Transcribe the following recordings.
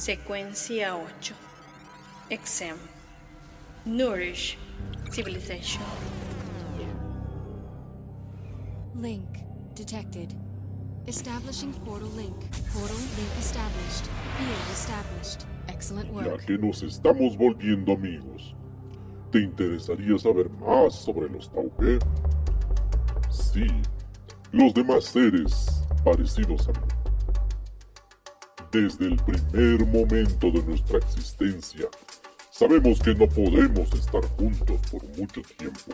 Secuencia 8. Exam. Nourish. Civilization. Link detected. Establishing portal link. Portal link established. Field established. Excellent Ya work. que nos estamos volviendo amigos, ¿te interesaría saber más sobre los Taupe? Sí, los demás seres parecidos a mí. Desde el primer momento de nuestra existencia, sabemos que no podemos estar juntos por mucho tiempo.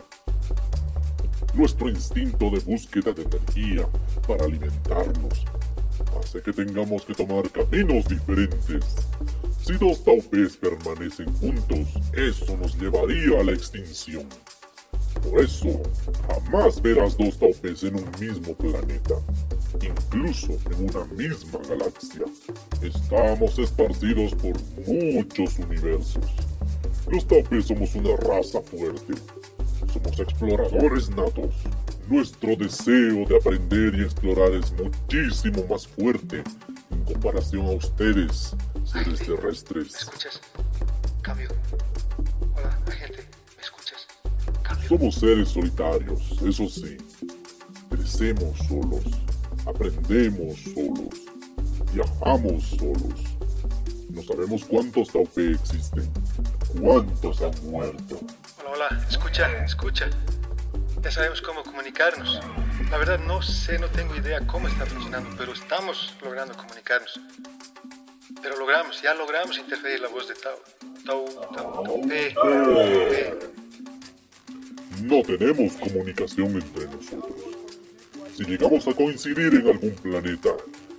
Nuestro instinto de búsqueda de energía para alimentarnos hace que tengamos que tomar caminos diferentes. Si dos taupes permanecen juntos, eso nos llevaría a la extinción. Por eso, jamás verás dos taupes en un mismo planeta, incluso en una misma galaxia. Estamos esparcidos por muchos universos. Los taupes somos una raza fuerte. Somos exploradores natos. Nuestro deseo de aprender y explorar es muchísimo más fuerte en comparación a ustedes, seres ¿Me terrestres. escuchas? Cambio. Hola, agente. Somos seres solitarios, eso sí. Crecemos solos, aprendemos solos, viajamos solos. No sabemos cuántos Taupe existen, cuántos han muerto. Hola, hola. Escucha, escucha. Ya sabemos cómo comunicarnos. La verdad no sé, no tengo idea cómo está funcionando, pero estamos logrando comunicarnos. Pero logramos, ya logramos interferir la voz de Tau. Tau, Tau, Tau, P, P. No tenemos comunicación entre nosotros. Si llegamos a coincidir en algún planeta,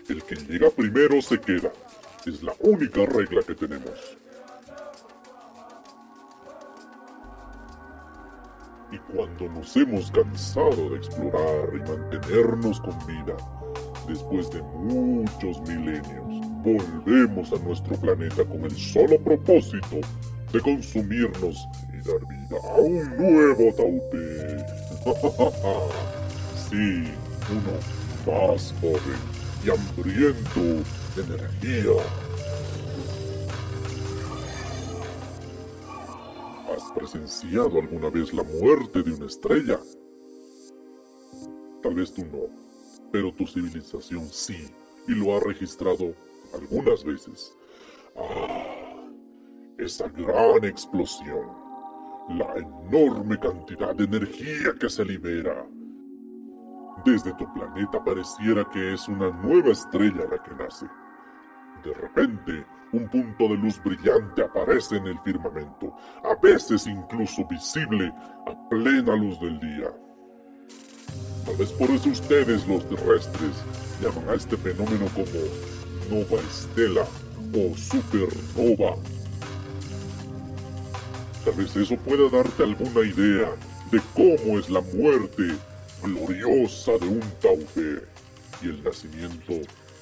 el que llega primero se queda. Es la única regla que tenemos. Y cuando nos hemos cansado de explorar y mantenernos con vida, después de muchos milenios, volvemos a nuestro planeta con el solo propósito de consumirnos dar vida a un nuevo Taupe. sí, uno más joven y hambriento de energía. ¿Has presenciado alguna vez la muerte de una estrella? Tal vez tú no, pero tu civilización sí, y lo ha registrado algunas veces. Ah, esa gran explosión, la enorme cantidad de energía que se libera. Desde tu planeta pareciera que es una nueva estrella la que nace. De repente, un punto de luz brillante aparece en el firmamento, a veces incluso visible a plena luz del día. Tal vez por eso ustedes, los terrestres, llaman a este fenómeno como nova estela o supernova. Tal vez eso pueda darte alguna idea de cómo es la muerte gloriosa de un taupe y el nacimiento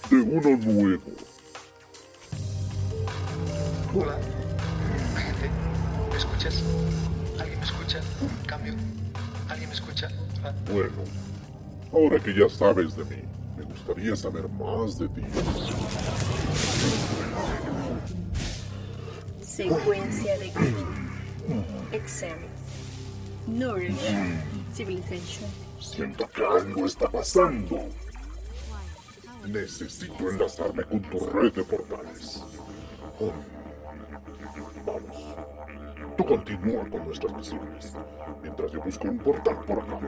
de uno nuevo. Hola. ¿Me escuchas? ¿Alguien me escucha? Cambio. ¿Alguien me escucha? Hola. Bueno, ahora que ya sabes de mí, me gustaría saber más de ti. Secuencia de Exam. Nourish. Civilization. Siento que algo está pasando. Necesito enlazarme con tu red de portales. Oh. Vamos. Tú continúa con nuestras misiones, mientras yo busco un portal por acá.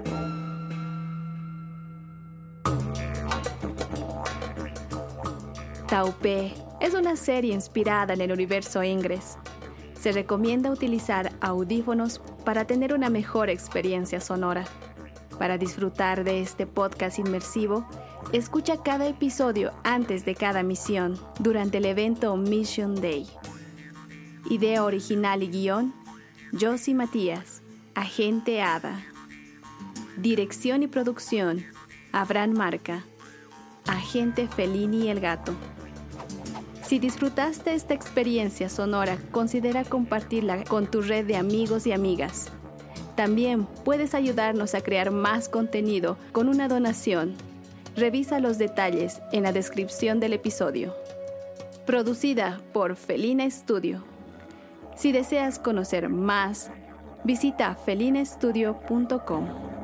Taupe es una serie inspirada en el universo Ingress. Se recomienda utilizar audífonos para tener una mejor experiencia sonora. Para disfrutar de este podcast inmersivo, escucha cada episodio antes de cada misión durante el evento Mission Day. Idea original y guion, Josie Matías, Agente Ada. Dirección y producción, Abraham Marca, Agente Felini el Gato. Si disfrutaste esta experiencia sonora, considera compartirla con tu red de amigos y amigas. También puedes ayudarnos a crear más contenido con una donación. Revisa los detalles en la descripción del episodio. producida por Felina Studio. Si deseas conocer más, visita felinestudio.com.